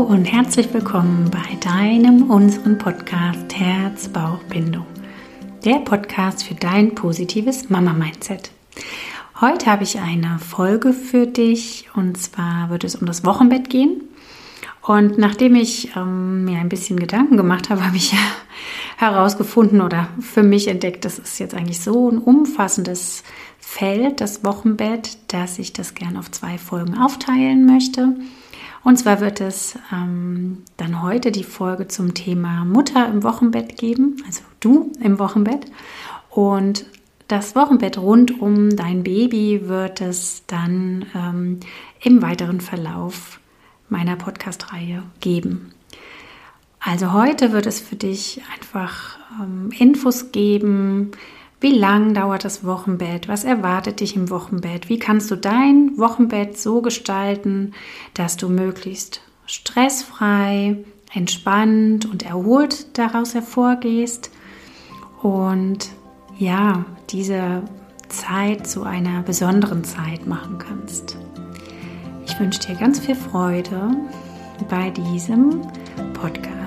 Hallo und herzlich willkommen bei deinem, unseren Podcast Herz, Bauch, Bindung. Der Podcast für dein positives Mama-Mindset. Heute habe ich eine Folge für dich und zwar wird es um das Wochenbett gehen. Und nachdem ich ähm, mir ein bisschen Gedanken gemacht habe, habe ich herausgefunden oder für mich entdeckt, das ist jetzt eigentlich so ein umfassendes Feld, das Wochenbett, dass ich das gerne auf zwei Folgen aufteilen möchte. Und zwar wird es ähm, dann heute die Folge zum Thema Mutter im Wochenbett geben, also du im Wochenbett. Und das Wochenbett rund um dein Baby wird es dann ähm, im weiteren Verlauf meiner Podcast-Reihe geben. Also heute wird es für dich einfach ähm, Infos geben, wie lang dauert das Wochenbett? Was erwartet dich im Wochenbett? Wie kannst du dein Wochenbett so gestalten, dass du möglichst stressfrei, entspannt und erholt daraus hervorgehst und ja, diese Zeit zu einer besonderen Zeit machen kannst. Ich wünsche dir ganz viel Freude bei diesem Podcast.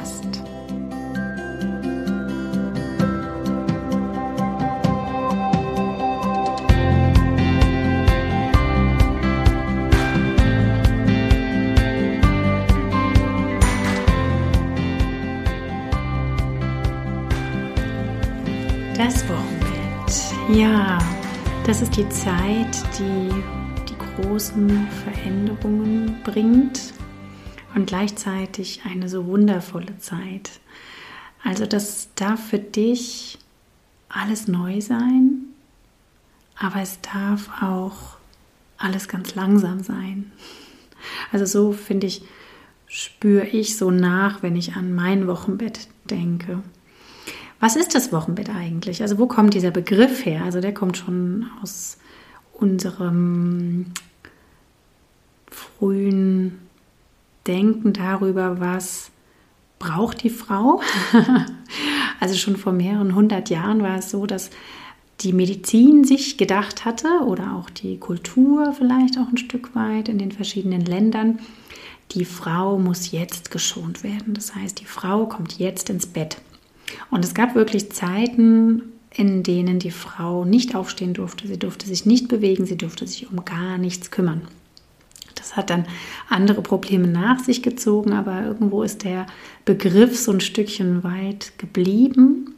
Ja, das ist die Zeit, die die großen Veränderungen bringt und gleichzeitig eine so wundervolle Zeit. Also das darf für dich alles neu sein, aber es darf auch alles ganz langsam sein. Also so finde ich, spüre ich so nach, wenn ich an mein Wochenbett denke. Was ist das Wochenbett eigentlich? Also wo kommt dieser Begriff her? Also der kommt schon aus unserem frühen Denken darüber, was braucht die Frau. also schon vor mehreren hundert Jahren war es so, dass die Medizin sich gedacht hatte oder auch die Kultur vielleicht auch ein Stück weit in den verschiedenen Ländern, die Frau muss jetzt geschont werden. Das heißt, die Frau kommt jetzt ins Bett. Und es gab wirklich Zeiten, in denen die Frau nicht aufstehen durfte. Sie durfte sich nicht bewegen, sie durfte sich um gar nichts kümmern. Das hat dann andere Probleme nach sich gezogen, aber irgendwo ist der Begriff so ein Stückchen weit geblieben.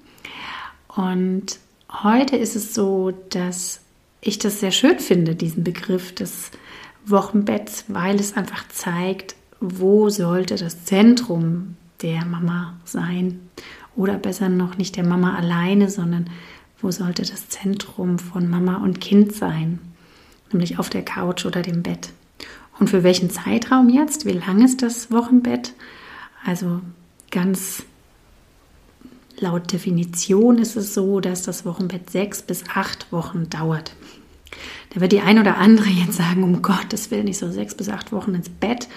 Und heute ist es so, dass ich das sehr schön finde, diesen Begriff des Wochenbetts, weil es einfach zeigt, wo sollte das Zentrum der Mama sein oder besser noch nicht der Mama alleine, sondern wo sollte das Zentrum von Mama und Kind sein? Nämlich auf der Couch oder dem Bett. Und für welchen Zeitraum jetzt? Wie lang ist das Wochenbett? Also ganz laut Definition ist es so, dass das Wochenbett sechs bis acht Wochen dauert. Da wird die ein oder andere jetzt sagen, um Gottes Willen, nicht so sechs bis acht Wochen ins Bett.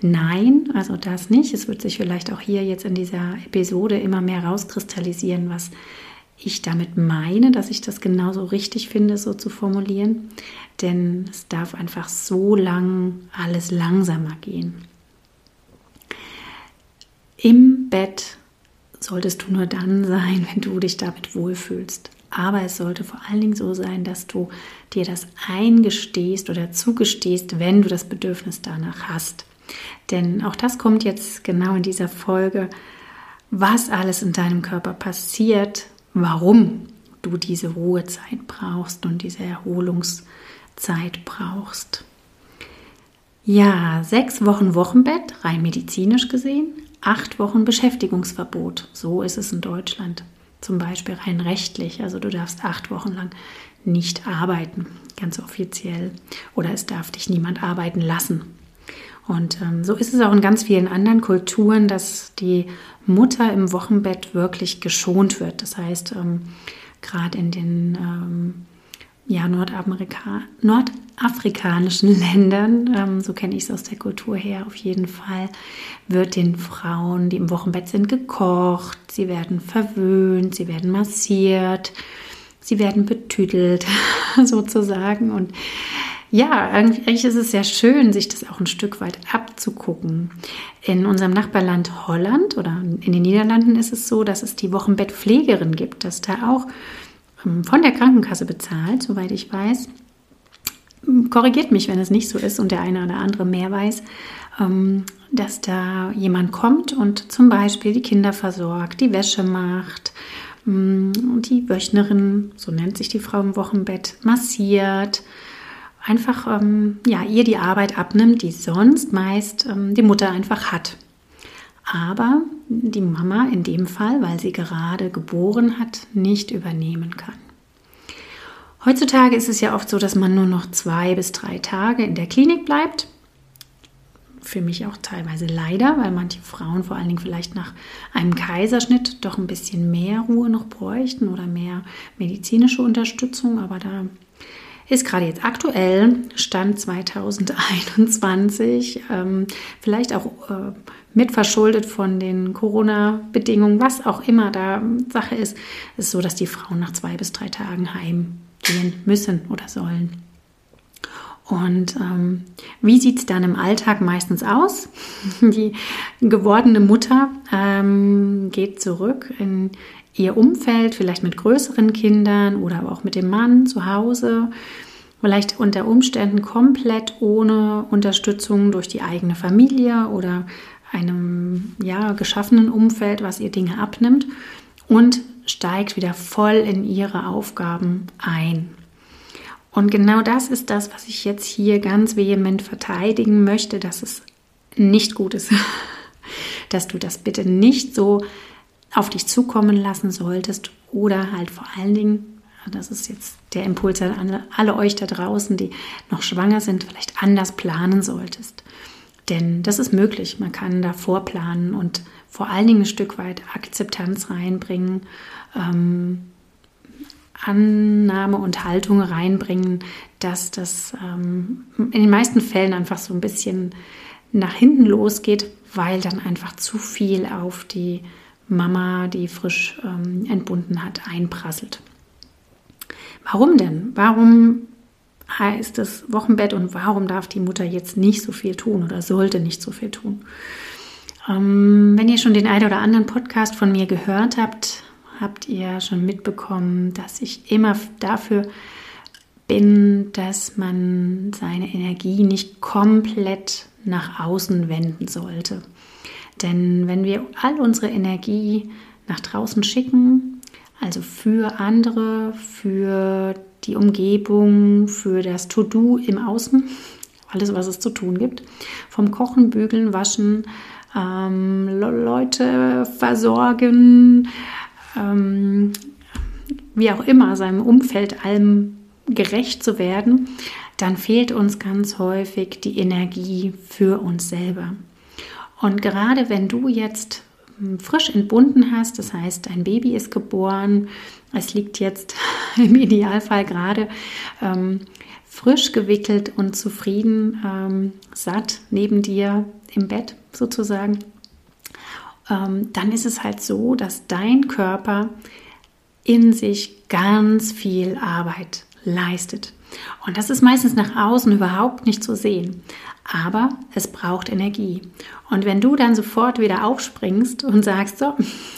Nein, also das nicht. Es wird sich vielleicht auch hier jetzt in dieser Episode immer mehr rauskristallisieren, was ich damit meine, dass ich das genauso richtig finde, so zu formulieren. Denn es darf einfach so lang alles langsamer gehen. Im Bett solltest du nur dann sein, wenn du dich damit wohlfühlst. Aber es sollte vor allen Dingen so sein, dass du dir das eingestehst oder zugestehst, wenn du das Bedürfnis danach hast. Denn auch das kommt jetzt genau in dieser Folge, was alles in deinem Körper passiert, warum du diese Ruhezeit brauchst und diese Erholungszeit brauchst. Ja, sechs Wochen Wochenbett, rein medizinisch gesehen, acht Wochen Beschäftigungsverbot. So ist es in Deutschland. Zum Beispiel rein rechtlich. Also du darfst acht Wochen lang nicht arbeiten, ganz offiziell. Oder es darf dich niemand arbeiten lassen. Und ähm, so ist es auch in ganz vielen anderen Kulturen, dass die Mutter im Wochenbett wirklich geschont wird. Das heißt, ähm, gerade in den ähm, ja, Nordamerika nordafrikanischen Ländern, ähm, so kenne ich es aus der Kultur her auf jeden Fall, wird den Frauen, die im Wochenbett sind, gekocht, sie werden verwöhnt, sie werden massiert, sie werden betüdelt sozusagen und ja, eigentlich ist es sehr schön, sich das auch ein Stück weit abzugucken. In unserem Nachbarland Holland oder in den Niederlanden ist es so, dass es die Wochenbettpflegerin gibt, dass da auch ähm, von der Krankenkasse bezahlt, soweit ich weiß. Korrigiert mich, wenn es nicht so ist und der eine oder andere mehr weiß, ähm, dass da jemand kommt und zum Beispiel die Kinder versorgt, die Wäsche macht, mm, die Wöchnerin, so nennt sich die Frau im Wochenbett, massiert, einfach ähm, ja, ihr die Arbeit abnimmt, die sonst meist ähm, die Mutter einfach hat. Aber die Mama in dem Fall, weil sie gerade geboren hat, nicht übernehmen kann. Heutzutage ist es ja oft so, dass man nur noch zwei bis drei Tage in der Klinik bleibt. Für mich auch teilweise leider, weil manche Frauen vor allen Dingen vielleicht nach einem Kaiserschnitt doch ein bisschen mehr Ruhe noch bräuchten oder mehr medizinische Unterstützung. Aber da ist gerade jetzt aktuell, Stand 2021, ähm, vielleicht auch äh, mit verschuldet von den Corona-Bedingungen, was auch immer da Sache ist, ist so, dass die Frauen nach zwei bis drei Tagen heimgehen müssen oder sollen. Und ähm, wie sieht es dann im Alltag meistens aus? Die gewordene Mutter ähm, geht zurück in ihr Umfeld, vielleicht mit größeren Kindern oder aber auch mit dem Mann zu Hause, vielleicht unter Umständen komplett ohne Unterstützung durch die eigene Familie oder einem ja, geschaffenen Umfeld, was ihr Dinge abnimmt und steigt wieder voll in ihre Aufgaben ein. Und genau das ist das, was ich jetzt hier ganz vehement verteidigen möchte, dass es nicht gut ist. dass du das bitte nicht so auf dich zukommen lassen solltest oder halt vor allen Dingen, das ist jetzt der Impuls an alle, alle euch da draußen, die noch schwanger sind, vielleicht anders planen solltest. Denn das ist möglich. Man kann da vorplanen und vor allen Dingen ein Stück weit Akzeptanz reinbringen, ähm, Annahme und Haltung reinbringen, dass das ähm, in den meisten Fällen einfach so ein bisschen nach hinten losgeht, weil dann einfach zu viel auf die Mama, die frisch ähm, entbunden hat, einprasselt. Warum denn? Warum heißt es Wochenbett und warum darf die Mutter jetzt nicht so viel tun oder sollte nicht so viel tun? Ähm, wenn ihr schon den einen oder anderen Podcast von mir gehört habt, habt ihr schon mitbekommen, dass ich immer dafür bin, dass man seine Energie nicht komplett nach außen wenden sollte. Denn wenn wir all unsere Energie nach draußen schicken, also für andere, für die Umgebung, für das To-Do im Außen, alles, was es zu tun gibt, vom Kochen, Bügeln, Waschen, ähm, Leute versorgen, ähm, wie auch immer, seinem Umfeld allem gerecht zu werden, dann fehlt uns ganz häufig die Energie für uns selber. Und gerade wenn du jetzt hm, frisch entbunden hast, das heißt, dein Baby ist geboren, es liegt jetzt im Idealfall gerade ähm, frisch gewickelt und zufrieden, ähm, satt neben dir im Bett sozusagen, ähm, dann ist es halt so, dass dein Körper in sich ganz viel Arbeit leistet. Und das ist meistens nach außen überhaupt nicht zu sehen. Aber es braucht Energie. Und wenn du dann sofort wieder aufspringst und sagst, so,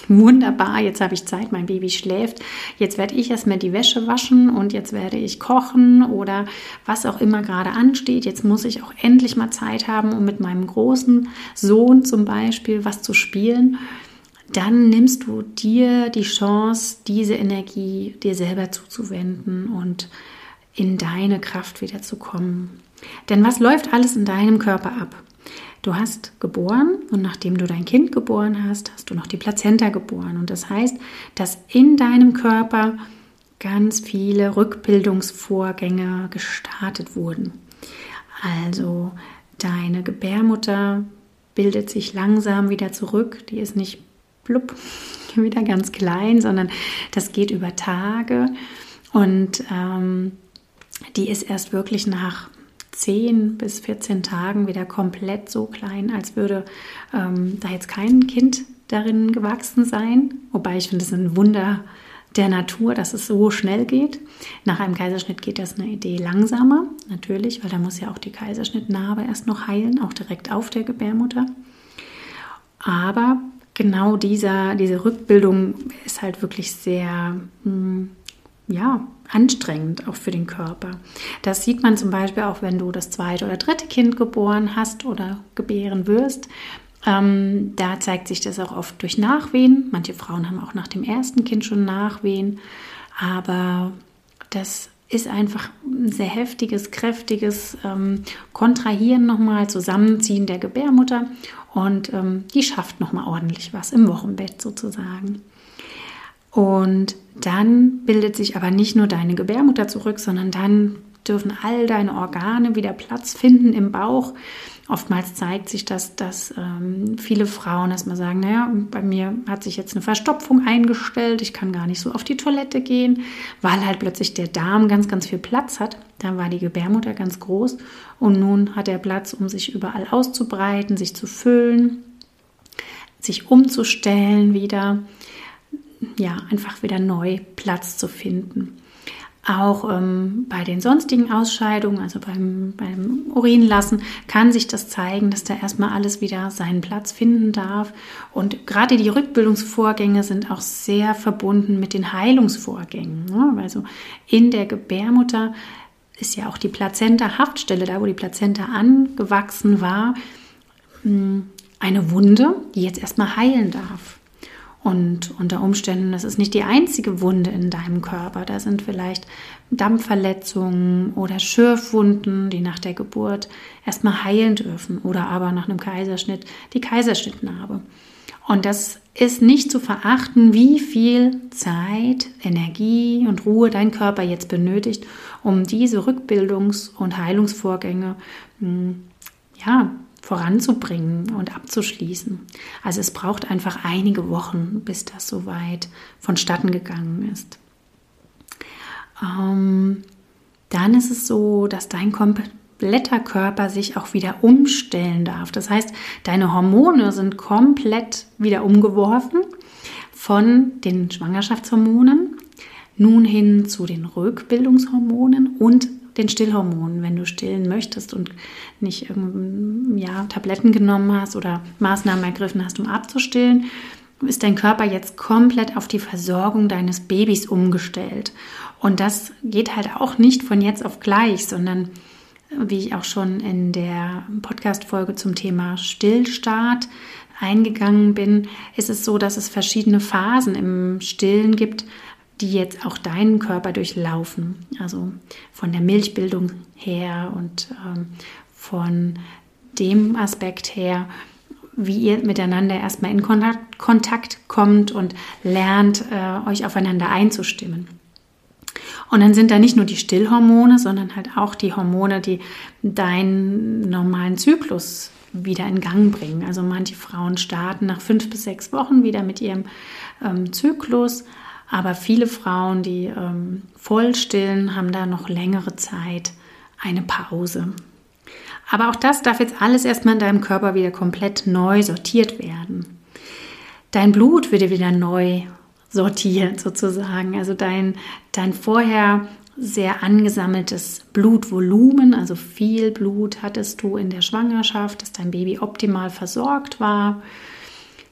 wunderbar, jetzt habe ich Zeit, mein Baby schläft, jetzt werde ich erstmal die Wäsche waschen und jetzt werde ich kochen oder was auch immer gerade ansteht, jetzt muss ich auch endlich mal Zeit haben, um mit meinem großen Sohn zum Beispiel was zu spielen, dann nimmst du dir die Chance, diese Energie dir selber zuzuwenden und in deine Kraft wieder zu kommen. Denn was läuft alles in deinem Körper ab? Du hast geboren und nachdem du dein Kind geboren hast, hast du noch die Plazenta geboren. Und das heißt, dass in deinem Körper ganz viele Rückbildungsvorgänge gestartet wurden. Also deine Gebärmutter bildet sich langsam wieder zurück. Die ist nicht blub, wieder ganz klein, sondern das geht über Tage. Und ähm, die ist erst wirklich nach 10 bis 14 Tagen wieder komplett so klein, als würde ähm, da jetzt kein Kind darin gewachsen sein. Wobei ich finde, es ein Wunder, der Natur, dass es so schnell geht. Nach einem Kaiserschnitt geht das eine Idee langsamer, natürlich, weil da muss ja auch die Kaiserschnittnarbe erst noch heilen, auch direkt auf der Gebärmutter. Aber genau dieser, diese Rückbildung ist halt wirklich sehr, hm, ja, anstrengend auch für den Körper. Das sieht man zum Beispiel auch, wenn du das zweite oder dritte Kind geboren hast oder gebären wirst. Ähm, da zeigt sich das auch oft durch Nachwehen. Manche Frauen haben auch nach dem ersten Kind schon Nachwehen. Aber das ist einfach ein sehr heftiges, kräftiges ähm, Kontrahieren nochmal, Zusammenziehen der Gebärmutter. Und ähm, die schafft nochmal ordentlich was im Wochenbett sozusagen. Und dann bildet sich aber nicht nur deine Gebärmutter zurück, sondern dann dürfen all deine Organe wieder Platz finden im Bauch. Oftmals zeigt sich das, dass ähm, viele Frauen erstmal sagen, naja, bei mir hat sich jetzt eine Verstopfung eingestellt, ich kann gar nicht so auf die Toilette gehen, weil halt plötzlich der Darm ganz, ganz viel Platz hat. Da war die Gebärmutter ganz groß und nun hat er Platz, um sich überall auszubreiten, sich zu füllen, sich umzustellen wieder, ja, einfach wieder neu Platz zu finden. Auch ähm, bei den sonstigen Ausscheidungen, also beim, beim Urinlassen, kann sich das zeigen, dass da erstmal alles wieder seinen Platz finden darf. Und gerade die Rückbildungsvorgänge sind auch sehr verbunden mit den Heilungsvorgängen. Ne? Also in der Gebärmutter ist ja auch die Plazenta-Haftstelle, da wo die Plazenta angewachsen war, hm, eine Wunde, die jetzt erstmal heilen darf. Und unter Umständen, das ist nicht die einzige Wunde in deinem Körper. Da sind vielleicht Dampfverletzungen oder Schürfwunden, die nach der Geburt erstmal heilen dürfen oder aber nach einem Kaiserschnitt die Kaiserschnittnarbe. Und das ist nicht zu verachten, wie viel Zeit, Energie und Ruhe dein Körper jetzt benötigt, um diese Rückbildungs- und Heilungsvorgänge hm, ja, voranzubringen und abzuschließen. Also es braucht einfach einige Wochen, bis das soweit vonstatten gegangen ist. Ähm, dann ist es so, dass dein kompletter Körper sich auch wieder umstellen darf. Das heißt, deine Hormone sind komplett wieder umgeworfen von den Schwangerschaftshormonen nun hin zu den Rückbildungshormonen und den Stillhormonen, wenn du stillen möchtest und nicht ja, Tabletten genommen hast oder Maßnahmen ergriffen hast, um abzustillen, ist dein Körper jetzt komplett auf die Versorgung deines Babys umgestellt. Und das geht halt auch nicht von jetzt auf gleich, sondern wie ich auch schon in der Podcast-Folge zum Thema Stillstart eingegangen bin, ist es so, dass es verschiedene Phasen im Stillen gibt, die jetzt auch deinen Körper durchlaufen. Also von der Milchbildung her und ähm, von dem Aspekt her, wie ihr miteinander erstmal in Kontakt, kommt und lernt, äh, euch aufeinander einzustimmen. Und dann sind da nicht nur die Stillhormone, sondern halt auch die Hormone, die deinen normalen Zyklus wieder in Gang bringen. Also manche Frauen starten nach fünf bis sechs Wochen wieder mit ihrem ähm, Zyklus, aber viele Frauen, die ähm, voll stillen, haben da noch längere Zeit eine Pause. Aber auch das darf jetzt alles erstmal in deinem Körper wieder komplett neu sortiert werden. Dein Blut wird wieder neu sortiert sozusagen. Also dein, dein vorher sehr angesammeltes Blutvolumen, also viel Blut hattest du in der Schwangerschaft, dass dein Baby optimal versorgt war.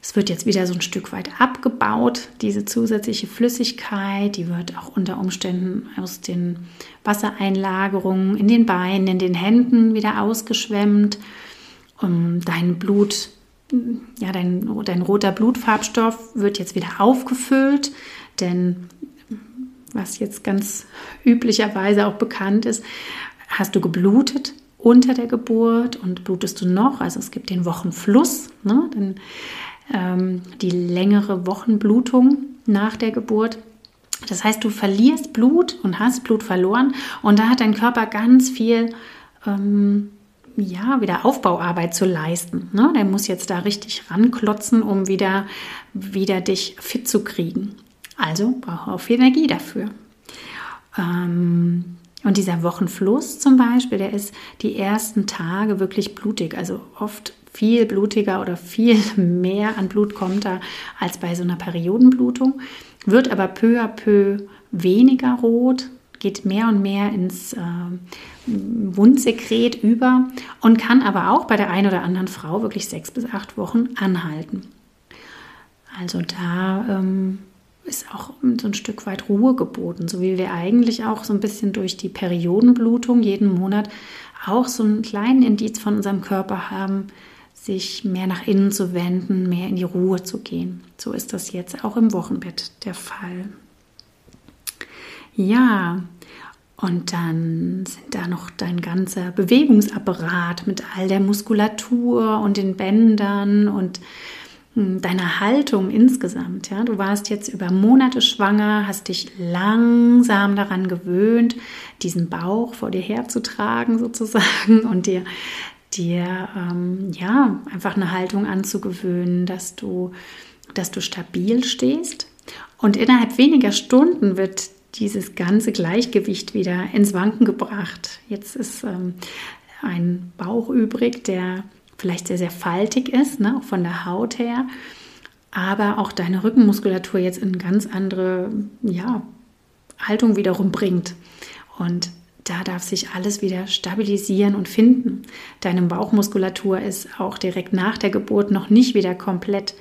Es wird jetzt wieder so ein Stück weit abgebaut, diese zusätzliche Flüssigkeit, die wird auch unter Umständen aus den Wassereinlagerungen in den Beinen, in den Händen wieder ausgeschwemmt. Um dein Blut, ja, dein, dein roter Blutfarbstoff wird jetzt wieder aufgefüllt, denn was jetzt ganz üblicherweise auch bekannt ist, hast du geblutet unter der Geburt und blutest du noch, also es gibt den Wochenfluss, ne? dann ähm, die längere Wochenblutung nach der Geburt. Das heißt, du verlierst Blut und hast Blut verloren und da hat dein Körper ganz viel ähm, ja, wieder Aufbauarbeit zu leisten. Ne? Der muss jetzt da richtig ranklotzen, um wieder, wieder dich fit zu kriegen. Also braucht er auch viel Energie dafür. Ähm, und dieser Wochenfluss zum Beispiel, der ist die ersten Tage wirklich blutig. Also oft viel blutiger oder viel mehr an Blut kommt da als bei so einer Periodenblutung. wird aber peu à peu weniger rot, geht mehr und mehr ins äh, Wundsekret über und kann aber auch bei der einen oder anderen Frau wirklich sechs bis acht Wochen anhalten. Also da ähm, ist auch so ein Stück weit Ruhe geboten, so wie wir eigentlich auch so ein bisschen durch die Periodenblutung jeden Monat auch so einen kleinen Indiz von unserem Körper haben, sich mehr nach innen zu wenden, mehr in die Ruhe zu gehen. So ist das jetzt auch im Wochenbett der Fall. Ja, und dann sind da noch dein ganzer Bewegungsapparat mit all der Muskulatur und den Bändern und hm, deiner Haltung insgesamt. Ja? Du warst jetzt über Monate schwanger, hast dich langsam daran gewöhnt, diesen Bauch vor dir herzutragen sozusagen und dir, dir ähm, ja, einfach eine Haltung anzugewöhnen, dass du, dass du stabil stehst. Und innerhalb weniger Stunden wird dieses ganze Gleichgewicht wieder ins Wanken gebracht. Jetzt ist ähm, ein Bauch übrig, der vielleicht sehr, sehr faltig ist, ne, auch von der Haut her, aber auch deine Rückenmuskulatur jetzt in ganz andere ja, Haltung wiederum bringt. Und da darf sich alles wieder stabilisieren und finden. Deine Bauchmuskulatur ist auch direkt nach der Geburt noch nicht wieder komplett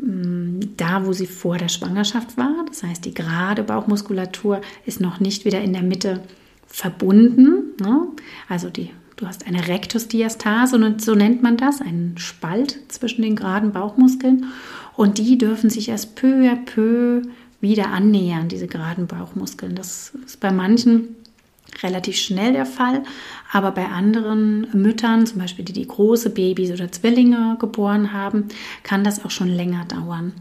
mm, da, wo sie vor der Schwangerschaft war. Das heißt, die gerade Bauchmuskulatur ist noch nicht wieder in der Mitte verbunden. Ne? Also die Du hast eine Rektusdiastase und so nennt man das, einen Spalt zwischen den geraden Bauchmuskeln. Und die dürfen sich erst peu à peu wieder annähern, diese geraden Bauchmuskeln. Das ist bei manchen relativ schnell der Fall, aber bei anderen Müttern, zum Beispiel die die große Babys oder Zwillinge geboren haben, kann das auch schon länger dauern.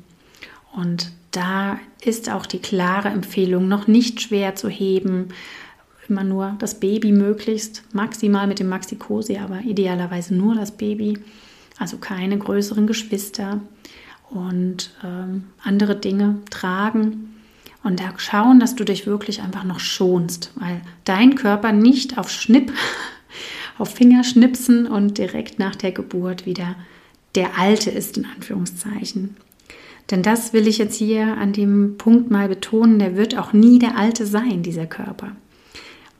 Und da ist auch die klare Empfehlung, noch nicht schwer zu heben, immer nur das Baby möglichst, maximal mit dem Maxikosi, aber idealerweise nur das Baby, also keine größeren Geschwister und ähm, andere Dinge tragen. Und da schauen, dass du dich wirklich einfach noch schonst, weil dein Körper nicht auf Schnipp, auf Fingerschnipsen und direkt nach der Geburt wieder der Alte ist, in Anführungszeichen. Denn das will ich jetzt hier an dem Punkt mal betonen, der wird auch nie der Alte sein, dieser Körper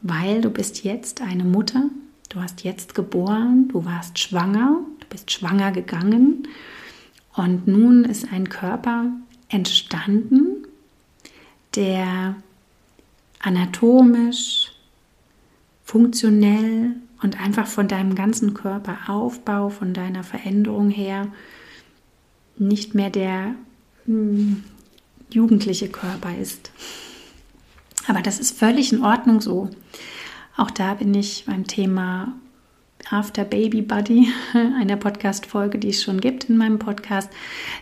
weil du bist jetzt eine Mutter, du hast jetzt geboren, du warst schwanger, du bist schwanger gegangen und nun ist ein Körper entstanden, der anatomisch, funktionell und einfach von deinem ganzen Körperaufbau, von deiner Veränderung her nicht mehr der hm, jugendliche Körper ist. Aber das ist völlig in Ordnung so. Auch da bin ich beim Thema After Baby Buddy, einer Podcast-Folge, die es schon gibt in meinem Podcast,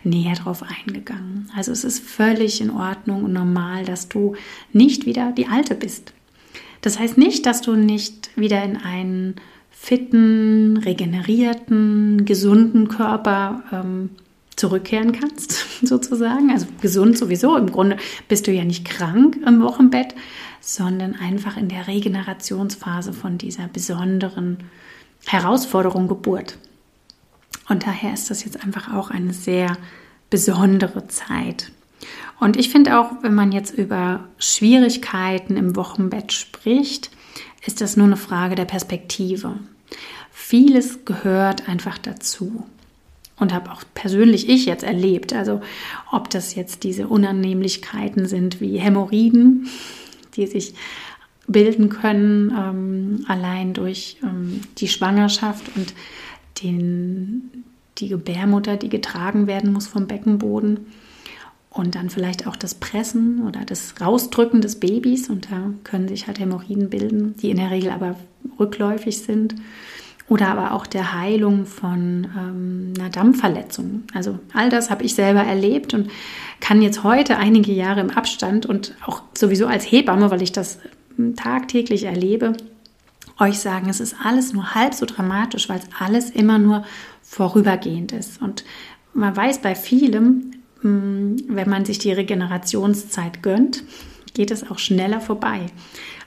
näher drauf eingegangen. Also es ist völlig in Ordnung und normal, dass du nicht wieder die Alte bist. Das heißt nicht, dass du nicht wieder in einen fitten, regenerierten, gesunden Körper ähm, zurückkehren kannst, sozusagen. Also gesund sowieso. Im Grunde bist du ja nicht krank im Wochenbett, sondern einfach in der Regenerationsphase von dieser besonderen Herausforderung Geburt. Und daher ist das jetzt einfach auch eine sehr besondere Zeit. Und ich finde auch, wenn man jetzt über Schwierigkeiten im Wochenbett spricht, ist das nur eine Frage der Perspektive. Vieles gehört einfach dazu und habe auch persönlich ich jetzt erlebt. Also ob das jetzt diese Unannehmlichkeiten sind wie Hämorrhoiden, die sich bilden können ähm, allein durch ähm, die Schwangerschaft und den, die Gebärmutter, die getragen werden muss vom Beckenboden. Und dann vielleicht auch das Pressen oder das Rausdrücken des Babys. Und da können sich halt Hämorrhoiden bilden, die in der Regel aber rückläufig sind oder aber auch der Heilung von ähm, einer Dampfverletzung. Also all das habe ich selber erlebt und kann jetzt heute einige Jahre im Abstand und auch sowieso als Hebamme, weil ich das tagtäglich erlebe, euch sagen, es ist alles nur halb so dramatisch, weil es alles immer nur vorübergehend ist. Und man weiß bei vielem, wenn man sich die Regenerationszeit gönnt, geht es auch schneller vorbei,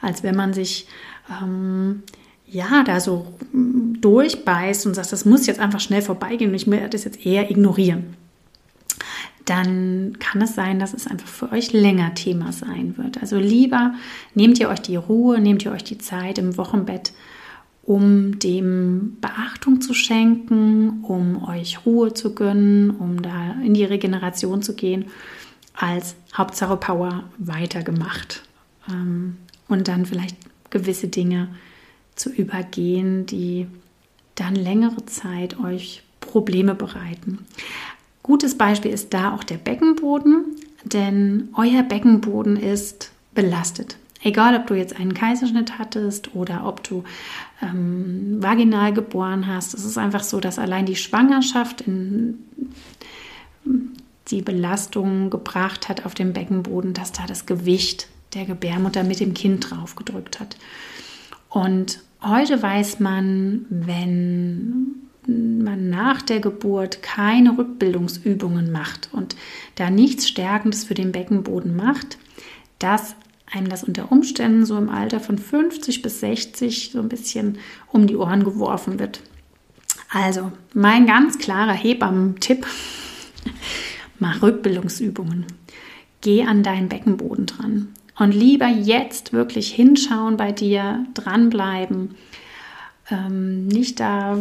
als wenn man sich ähm, ja, da so durchbeißt und sagst, das muss jetzt einfach schnell vorbeigehen und ich werde das jetzt eher ignorieren. Dann kann es sein, dass es einfach für euch länger Thema sein wird. Also lieber nehmt ihr euch die Ruhe, nehmt ihr euch die Zeit im Wochenbett, um dem Beachtung zu schenken, um euch Ruhe zu gönnen, um da in die Regeneration zu gehen, als Hauptsache Power weitergemacht. Ähm, und dann vielleicht gewisse Dinge zu übergehen, die dann längere Zeit euch Probleme bereiten. Gutes Beispiel ist da auch der Beckenboden, denn euer Beckenboden ist belastet. Egal, ob du jetzt einen Kaiserschnitt hattest oder ob du ähm, vaginal geboren hast, es ist einfach so, dass allein die Schwangerschaft in die Belastung gebracht hat auf dem Beckenboden, dass da das Gewicht der Gebärmutter mit dem Kind drauf gedrückt hat. Und heute weiß man, wenn man nach der Geburt keine Rückbildungsübungen macht und da nichts Stärkendes für den Beckenboden macht, dass einem das unter Umständen so im Alter von 50 bis 60 so ein bisschen um die Ohren geworfen wird. Also, mein ganz klarer Hebammen-Tipp, mach Rückbildungsübungen. Geh an deinen Beckenboden dran und lieber jetzt wirklich hinschauen bei dir, dranbleiben ähm, nicht da,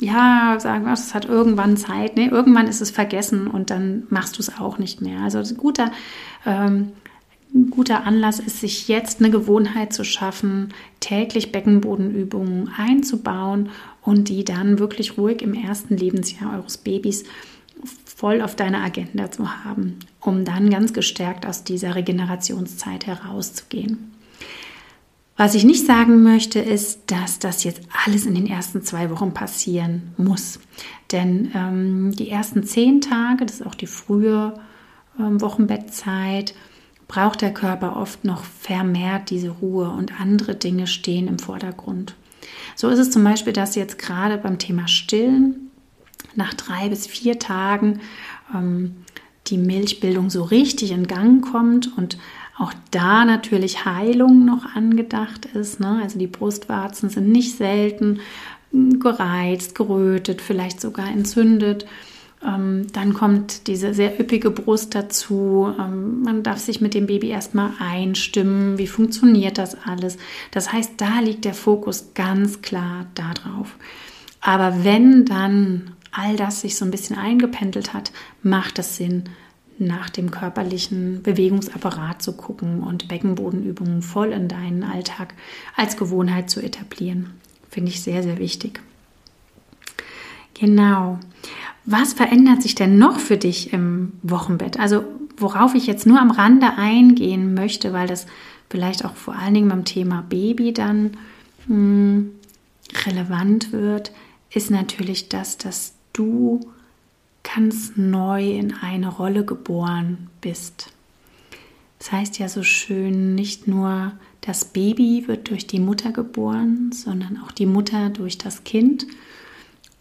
ja, sagen, es hat irgendwann Zeit. Nee, irgendwann ist es vergessen und dann machst du es auch nicht mehr. Also ein guter, ähm, guter Anlass ist, sich jetzt eine Gewohnheit zu schaffen, täglich Beckenbodenübungen einzubauen und die dann wirklich ruhig im ersten Lebensjahr eures Babys voll auf deiner Agenda zu haben, um dann ganz gestärkt aus dieser Regenerationszeit herauszugehen. Was ich nicht sagen möchte, ist, dass das jetzt alles in den ersten zwei Wochen passieren muss. Denn ähm, die ersten zehn Tage, das ist auch die frühe ähm, Wochenbettzeit, braucht der Körper oft noch vermehrt diese Ruhe und andere Dinge stehen im Vordergrund. So ist es zum Beispiel, dass jetzt gerade beim Thema Stillen nach drei bis vier Tagen ähm, die Milchbildung so richtig in Gang kommt und auch da natürlich Heilung noch angedacht ist. Ne? Also die Brustwarzen sind nicht selten hm, gereizt, gerötet, vielleicht sogar entzündet. Ähm, dann kommt diese sehr üppige Brust dazu. Ähm, man darf sich mit dem Baby erstmal einstimmen. Wie funktioniert das alles? Das heißt, da liegt der Fokus ganz klar darauf. Aber wenn dann all das sich so ein bisschen eingependelt hat, macht es Sinn, nach dem körperlichen Bewegungsapparat zu gucken und Beckenbodenübungen voll in deinen Alltag als Gewohnheit zu etablieren. Finde ich sehr, sehr wichtig. Genau. Was verändert sich denn noch für dich im Wochenbett? Also worauf ich jetzt nur am Rande eingehen möchte, weil das vielleicht auch vor allen Dingen beim Thema Baby dann mh, hm, relevant wird, ist natürlich das, dass du ganz neu in eine Rolle geboren bist. Das heißt ja so schön, nicht nur das Baby wird durch die Mutter geboren, sondern auch die Mutter durch das Kind.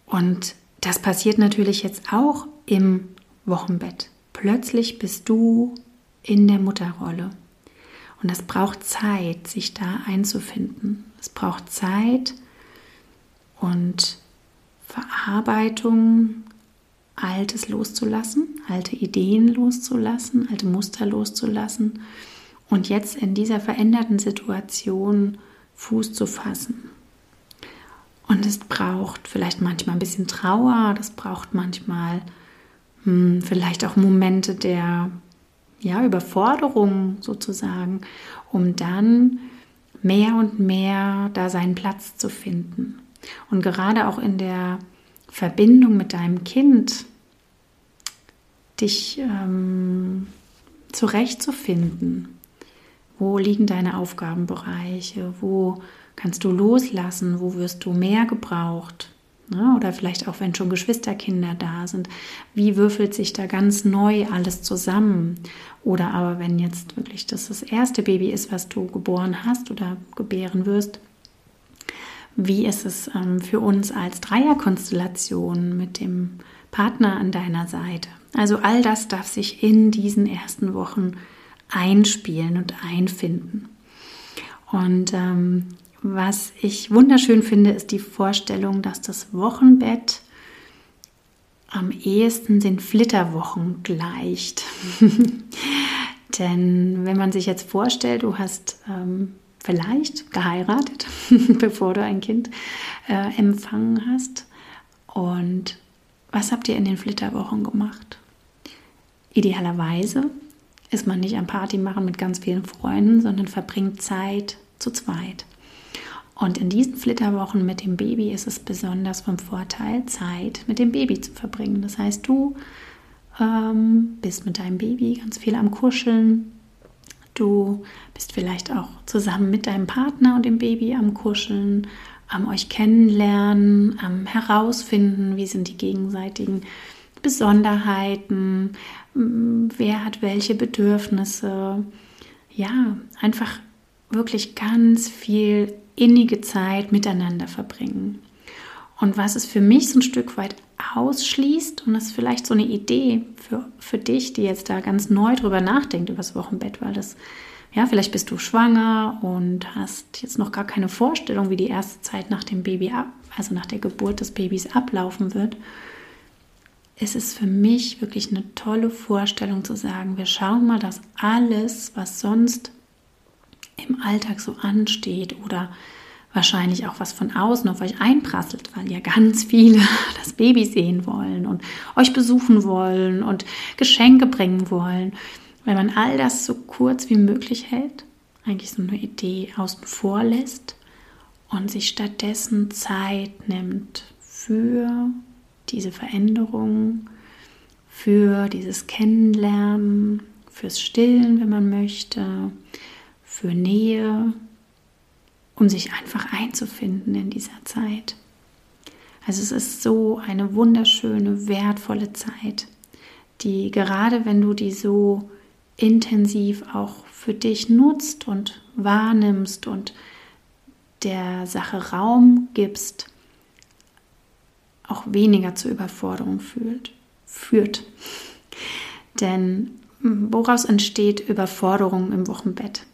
Und das passiert natürlich jetzt auch im Wochenbett. Plötzlich bist du in der Mutterrolle. Und es braucht Zeit, sich da einzufinden. Es braucht Zeit und Verarbeitung Altes loszulassen, alte Ideen loszulassen, alte Muster loszulassen und jetzt in dieser veränderten Situation Fuß zu fassen. Und es braucht vielleicht manchmal ein bisschen Trauer, das braucht manchmal hm, vielleicht auch Momente der ja, Überforderung sozusagen, um dann mehr und mehr da seinen Platz zu finden. Und gerade auch in der Verbindung mit deinem Kind dich ähm, zurechtzufinden. Wo liegen deine Aufgabenbereiche? Wo kannst du loslassen? Wo wirst du mehr gebraucht? Ne? Oder vielleicht auch, wenn schon Geschwisterkinder da sind. Wie würfelt sich da ganz neu alles zusammen? Oder aber, wenn jetzt wirklich das das erste Baby ist, was du geboren hast oder gebären wirst, wie ist es ähm, für uns als Dreierkonstellation mit dem Partner an deiner Seite? Also all das darf sich in diesen ersten Wochen einspielen und einfinden. Und ähm, was ich wunderschön finde, ist die Vorstellung, dass das Wochenbett am ehesten den Flitterwochen gleicht. Denn wenn man sich jetzt vorstellt, du hast ähm, vielleicht geheiratet, bevor du ein Kind äh, empfangen hast. Und was habt ihr in den Flitterwochen gemacht? Idealerweise ist man nicht am Party machen mit ganz vielen Freunden, sondern verbringt Zeit zu zweit. Und in diesen Flitterwochen mit dem Baby ist es besonders vom Vorteil, Zeit mit dem Baby zu verbringen. Das heißt, du ähm, bist mit deinem Baby ganz viel am Kuscheln. Du bist vielleicht auch zusammen mit deinem Partner und dem Baby am Kuscheln, am euch kennenlernen, am herausfinden, wie sind die gegenseitigen Besonderheiten, wer hat welche Bedürfnisse. Ja, einfach wirklich ganz viel innige Zeit miteinander verbringen. Und was es für mich so ein Stück weit ausschließt, und das ist vielleicht so eine Idee für, für dich, die jetzt da ganz neu drüber nachdenkt, über das Wochenbett, weil das, ja, vielleicht bist du schwanger und hast jetzt noch gar keine Vorstellung, wie die erste Zeit nach dem Baby ab, also nach der Geburt des Babys ablaufen wird. Es ist für mich wirklich eine tolle Vorstellung zu sagen, wir schauen mal, dass alles, was sonst im Alltag so ansteht oder wahrscheinlich auch was von außen auf euch einprasselt, weil ja ganz viele das Baby sehen wollen und euch besuchen wollen und Geschenke bringen wollen. Wenn man all das so kurz wie möglich hält, eigentlich so eine Idee außen vor lässt und sich stattdessen Zeit nimmt für diese Veränderung, für dieses Kennenlernen, fürs Stillen, wenn man möchte, für Nähe, um sich einfach einzufinden in dieser Zeit. Also es ist so eine wunderschöne, wertvolle Zeit, die gerade wenn du die so intensiv auch für dich nutzt und wahrnimmst und der Sache Raum gibst, auch weniger zur Überforderung fühlt, führt. Denn woraus entsteht Überforderung im Wochenbett?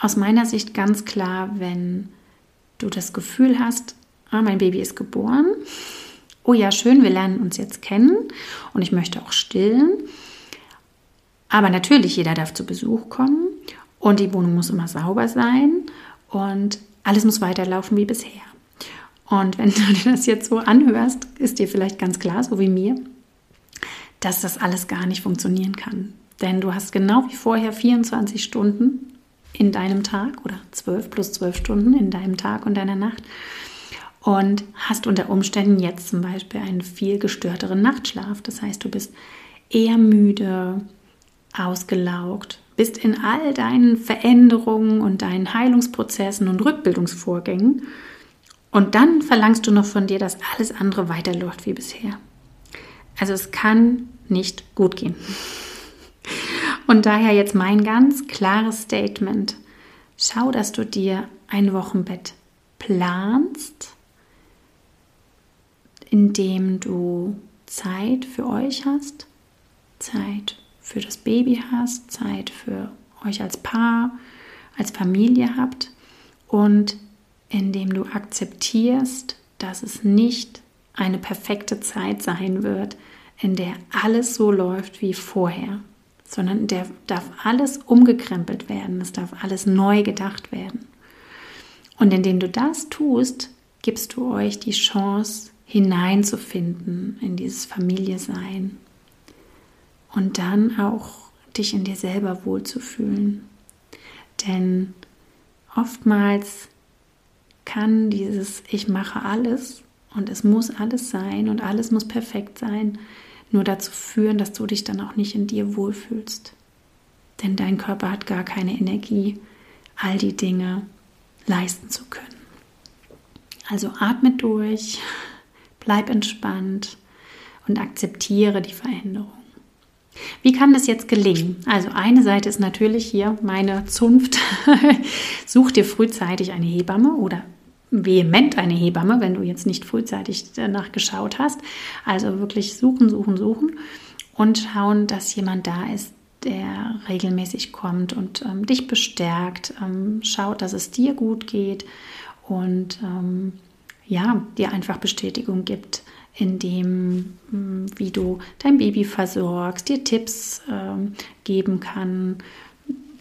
Aus meiner Sicht ganz klar, wenn du das Gefühl hast, ah, mein Baby ist geboren. Oh ja, schön, wir lernen uns jetzt kennen und ich möchte auch stillen. Aber natürlich, jeder darf zu Besuch kommen und die Wohnung muss immer sauber sein und alles muss weiterlaufen wie bisher. Und wenn du dir das jetzt so anhörst, ist dir vielleicht ganz klar, so wie mir, dass das alles gar nicht funktionieren kann. Denn du hast genau wie vorher 24 Stunden in deinem Tag oder zwölf plus zwölf Stunden in deinem Tag und deiner Nacht und hast unter Umständen jetzt zum Beispiel einen viel gestörteren Nachtschlaf. Das heißt, du bist eher müde, ausgelaugt, bist in all deinen Veränderungen und deinen Heilungsprozessen und Rückbildungsvorgängen und dann verlangst du noch von dir, dass alles andere weiterläuft wie bisher. Also es kann nicht gut gehen. Und daher jetzt mein ganz klares Statement. Schau, dass du dir ein Wochenbett planst, indem du Zeit für euch hast, Zeit für das Baby hast, Zeit für euch als Paar, als Familie habt und indem du akzeptierst, dass es nicht eine perfekte Zeit sein wird, in der alles so läuft wie vorher, sondern der darf alles umgekrempelt werden, es darf alles neu gedacht werden. Und indem du das tust, gibst du euch die Chance, hineinzufinden in dieses Familie-Sein und dann auch dich in dir selber wohlzufühlen. Denn oftmals kann dieses Ich mache alles und es muss alles sein und alles muss perfekt sein, nur dazu führen, dass du dich dann auch nicht in dir wohlfühlst. Denn dein Körper hat gar keine Energie, all die Dinge leisten zu können. Also atme durch, bleib entspannt und akzeptiere die Veränderung. Wie kann das jetzt gelingen? Also eine Seite ist natürlich hier meine Zunft. Such dir frühzeitig eine Hebamme oder vehement eine Hebamme, wenn du jetzt nicht frühzeitig danach geschaut hast. Also wirklich suchen, suchen, suchen und schauen, dass jemand da ist, der regelmäßig kommt und ähm, dich bestärkt, ähm, schaut, dass es dir gut geht und ähm, ja, dir einfach Bestätigung gibt in dem, hm, wie du dein Baby versorgst, dir Tipps äh, geben kann,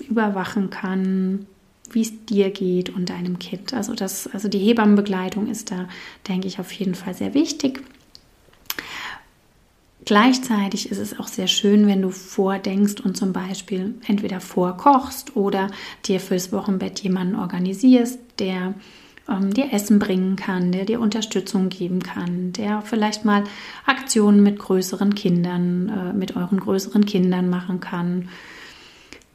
überwachen kann, wie es dir geht und deinem Kind. Also das, also die Hebammenbegleitung ist da, denke ich, auf jeden Fall sehr wichtig. Gleichzeitig ist es auch sehr schön, wenn du vordenkst und zum Beispiel entweder vorkochst oder dir fürs Wochenbett jemanden organisierst, der ähm, dir Essen bringen kann, der dir Unterstützung geben kann, der vielleicht mal Aktionen mit größeren Kindern, äh, mit euren größeren Kindern machen kann.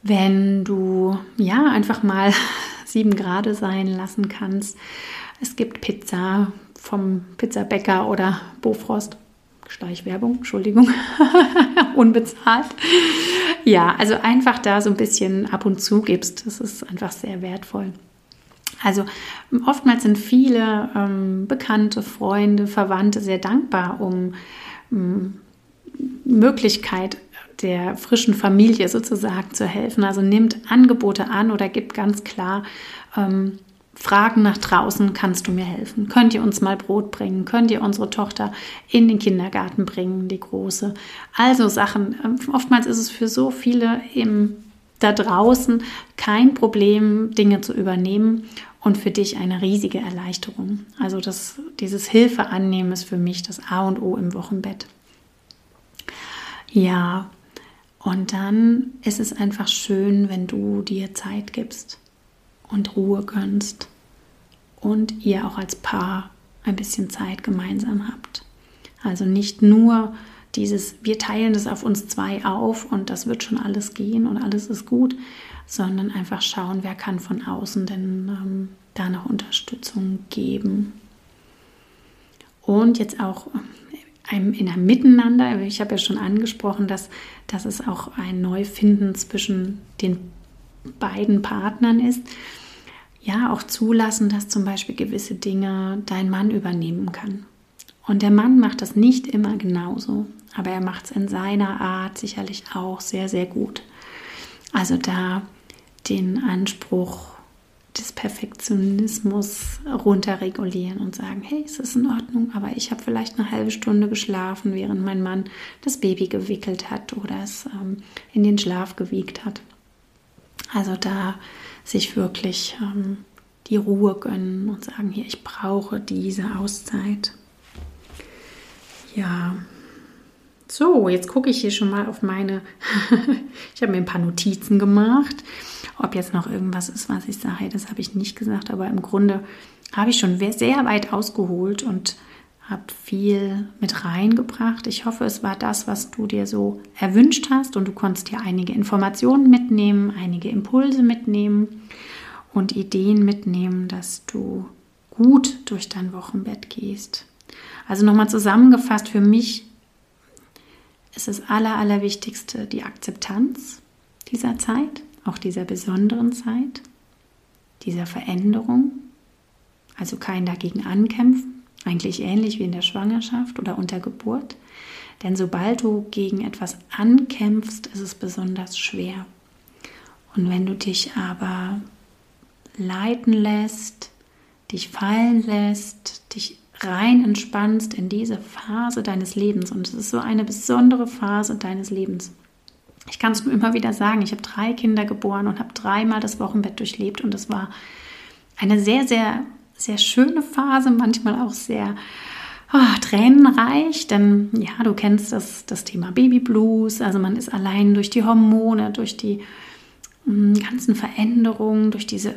Wenn du ja einfach mal sieben Grad sein lassen kannst. Es gibt Pizza vom Pizzabäcker oder Bofrost Schleichwerbung, Entschuldigung, unbezahlt. Ja, also einfach da so ein bisschen ab und zu gibst, das ist einfach sehr wertvoll. Also oftmals sind viele ähm, Bekannte, Freunde, Verwandte sehr dankbar um ähm, Möglichkeit der frischen Familie sozusagen zu helfen. Also nimmt Angebote an oder gibt ganz klar ähm, Fragen nach draußen, kannst du mir helfen? Könnt ihr uns mal Brot bringen? Könnt ihr unsere Tochter in den Kindergarten bringen, die große? Also Sachen, ähm, oftmals ist es für so viele im, da draußen kein Problem, Dinge zu übernehmen und für dich eine riesige Erleichterung. Also das, dieses Hilfe annehmen ist für mich das A und O im Wochenbett. Ja, und dann ist es einfach schön, wenn du dir Zeit gibst und Ruhe gönnst und ihr auch als Paar ein bisschen Zeit gemeinsam habt. Also nicht nur dieses, wir teilen das auf uns zwei auf und das wird schon alles gehen und alles ist gut, sondern einfach schauen, wer kann von außen denn ähm, da noch Unterstützung geben. Und jetzt auch ähm, in einem Miteinander, ich habe ja schon angesprochen, dass, dass es auch ein Neufinden zwischen den beiden Partnern ist ja auch zulassen, dass zum Beispiel gewisse Dinge dein Mann übernehmen kann. Und der Mann macht das nicht immer genauso, aber er macht es in seiner Art sicherlich auch sehr, sehr gut. Also da den Anspruch des Perfektionismus runterregulieren und sagen, hey, es ist in Ordnung, aber ich habe vielleicht eine halbe Stunde geschlafen, während mein Mann das Baby gewickelt hat oder es ähm, in den Schlaf gewiegt hat. Also da sich wirklich ähm, die Ruhe gönnen und sagen, hier, ich brauche diese Auszeit. Ja, so, jetzt gucke ich hier schon mal auf meine, ich habe mir ein paar Notizen gemacht. Ob jetzt noch irgendwas ist, was ich sage, das habe ich nicht gesagt, aber im Grunde habe ich schon sehr weit ausgeholt und habe viel mit reingebracht. Ich hoffe, es war das, was du dir so erwünscht hast und du konntest dir einige Informationen mitnehmen, einige Impulse mitnehmen und Ideen mitnehmen, dass du gut durch dein Wochenbett gehst. Also nochmal zusammengefasst, für mich ist das Aller, Allerwichtigste die Akzeptanz dieser Zeit, auch dieser besonderen Zeit, dieser Veränderung. Also kein dagegen ankämpfen, eigentlich ähnlich wie in der Schwangerschaft oder unter Geburt. Denn sobald du gegen etwas ankämpfst, ist es besonders schwer. Und wenn du dich aber leiten lässt, dich fallen lässt, dich rein entspannst in diese Phase deines Lebens. Und es ist so eine besondere Phase deines Lebens. Ich kann es nur immer wieder sagen, ich habe drei Kinder geboren und habe dreimal das Wochenbett durchlebt und es war eine sehr, sehr sehr schöne Phase, manchmal auch sehr oh, tränenreich, denn ja, du kennst das, das Thema Baby Blues, also man ist allein durch die Hormone, durch die mm, ganzen Veränderungen, durch diese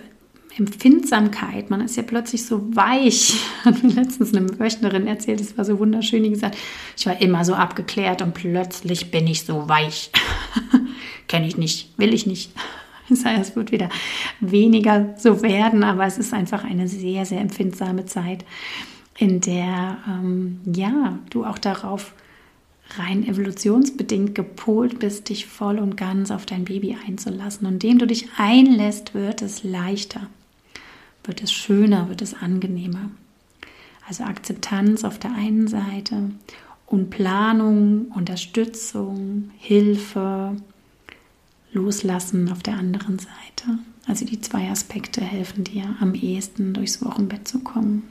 Empfindsamkeit, man ist ja plötzlich so weich. Hat mir letztens eine Wöchnerin erzählt, es war so wunderschön, die gesagt, ich war immer so abgeklärt und plötzlich bin ich so weich. Kenne ich nicht, will ich nicht. Das heißt, es wird wieder weniger so werden, aber es ist einfach eine sehr, sehr empfindsame Zeit, in der ähm, ja, du auch darauf rein evolutionsbedingt gepolt bist, dich voll und ganz auf dein Baby einzulassen. Und indem du dich einlässt, wird es leichter, wird es schöner, wird es angenehmer. Also Akzeptanz auf der einen Seite und Planung, Unterstützung, Hilfe, Loslassen auf der anderen Seite. Also die zwei Aspekte helfen dir am ehesten durchs Wochenbett zu kommen.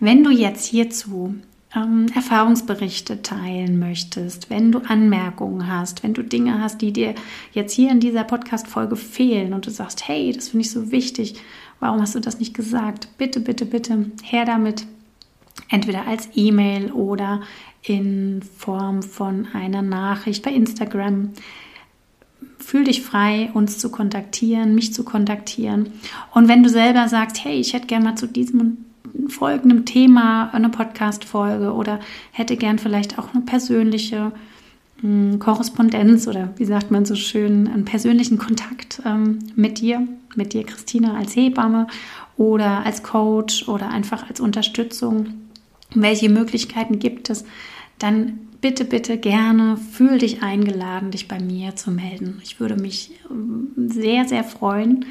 Wenn du jetzt hierzu ähm, Erfahrungsberichte teilen möchtest, wenn du Anmerkungen hast, wenn du Dinge hast, die dir jetzt hier in dieser Podcast-Folge fehlen und du sagst, hey, das finde ich so wichtig, warum hast du das nicht gesagt? Bitte, bitte, bitte, her damit. Entweder als E-Mail oder in Form von einer Nachricht bei Instagram. Fühl dich frei, uns zu kontaktieren, mich zu kontaktieren. Und wenn du selber sagst, hey, ich hätte gerne mal zu diesem folgendem Thema eine Podcast-Folge oder hätte gern vielleicht auch eine persönliche hm, Korrespondenz oder wie sagt man so schön, einen persönlichen Kontakt ähm, mit dir, mit dir, Christina, als Hebamme oder als Coach oder einfach als Unterstützung. Welche Möglichkeiten gibt es? Dann bitte, bitte gerne, fühl dich eingeladen, dich bei mir zu melden. Ich würde mich ähm, sehr, sehr freuen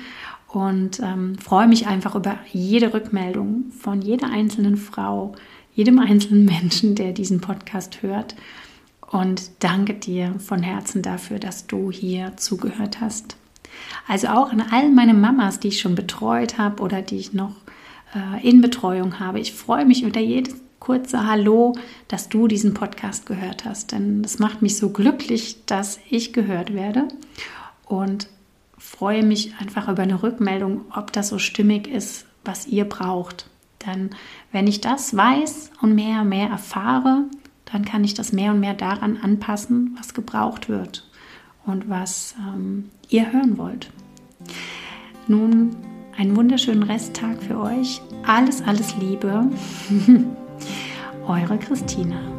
und ähm, freue mich einfach über jede Rückmeldung von jeder einzelnen Frau, jedem einzelnen Menschen, der diesen Podcast hört. Und danke dir von Herzen dafür, dass du hier zugehört hast. Also auch an all meine Mamas, die ich schon betreut habe oder die ich noch äh, in Betreuung habe. Ich freue mich über jedes kurze Hallo, dass du diesen Podcast gehört hast. Denn es macht mich so glücklich, dass ich gehört werde. Und freue mich einfach über eine Rückmeldung, ob das so stimmig ist, was ihr braucht. Denn wenn ich das weiß und mehr und mehr erfahre, dann kann ich das mehr und mehr daran anpassen, was gebraucht wird und was ähm, ihr hören wollt. Nun einen wunderschönen Resttag für euch. Alles, alles Liebe. Eure Christina.